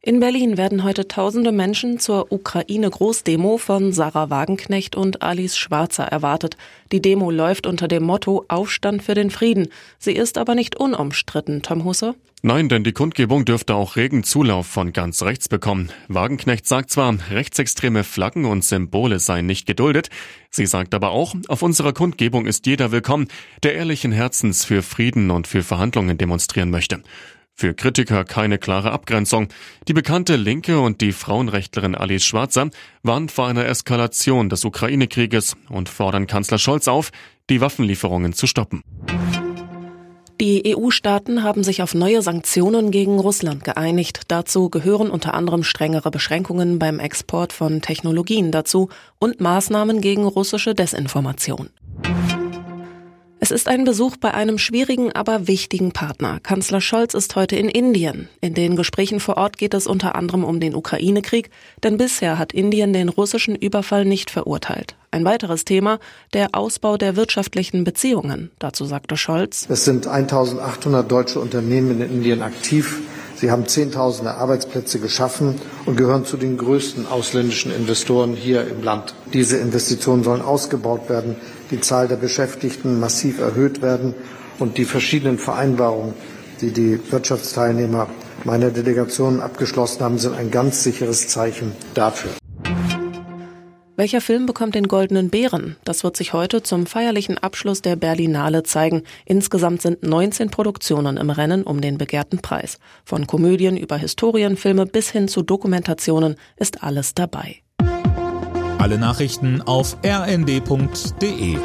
In Berlin werden heute tausende Menschen zur Ukraine-Großdemo von Sarah Wagenknecht und Alice Schwarzer erwartet. Die Demo läuft unter dem Motto Aufstand für den Frieden. Sie ist aber nicht unumstritten, Tom Husse. Nein, denn die Kundgebung dürfte auch regen Zulauf von ganz rechts bekommen. Wagenknecht sagt zwar, rechtsextreme Flaggen und Symbole seien nicht geduldet. Sie sagt aber auch, auf unserer Kundgebung ist jeder willkommen, der ehrlichen Herzens für Frieden und für Verhandlungen demonstrieren möchte. Für Kritiker keine klare Abgrenzung. Die bekannte Linke und die Frauenrechtlerin Alice Schwarzer warnen vor einer Eskalation des Ukraine-Krieges und fordern Kanzler Scholz auf, die Waffenlieferungen zu stoppen. Die EU-Staaten haben sich auf neue Sanktionen gegen Russland geeinigt. Dazu gehören unter anderem strengere Beschränkungen beim Export von Technologien dazu und Maßnahmen gegen russische Desinformation. Es ist ein Besuch bei einem schwierigen, aber wichtigen Partner. Kanzler Scholz ist heute in Indien. In den Gesprächen vor Ort geht es unter anderem um den Ukraine-Krieg, denn bisher hat Indien den russischen Überfall nicht verurteilt. Ein weiteres Thema, der Ausbau der wirtschaftlichen Beziehungen. Dazu sagte Scholz. Es sind 1800 deutsche Unternehmen in Indien aktiv. Sie haben Zehntausende Arbeitsplätze geschaffen und gehören zu den größten ausländischen Investoren hier im Land. Diese Investitionen sollen ausgebaut werden, die Zahl der Beschäftigten massiv erhöht werden und die verschiedenen Vereinbarungen, die die Wirtschaftsteilnehmer meiner Delegation abgeschlossen haben, sind ein ganz sicheres Zeichen dafür. Welcher Film bekommt den Goldenen Bären? Das wird sich heute zum feierlichen Abschluss der Berlinale zeigen. Insgesamt sind 19 Produktionen im Rennen um den begehrten Preis. Von Komödien über Historienfilme bis hin zu Dokumentationen ist alles dabei. Alle Nachrichten auf rnd.de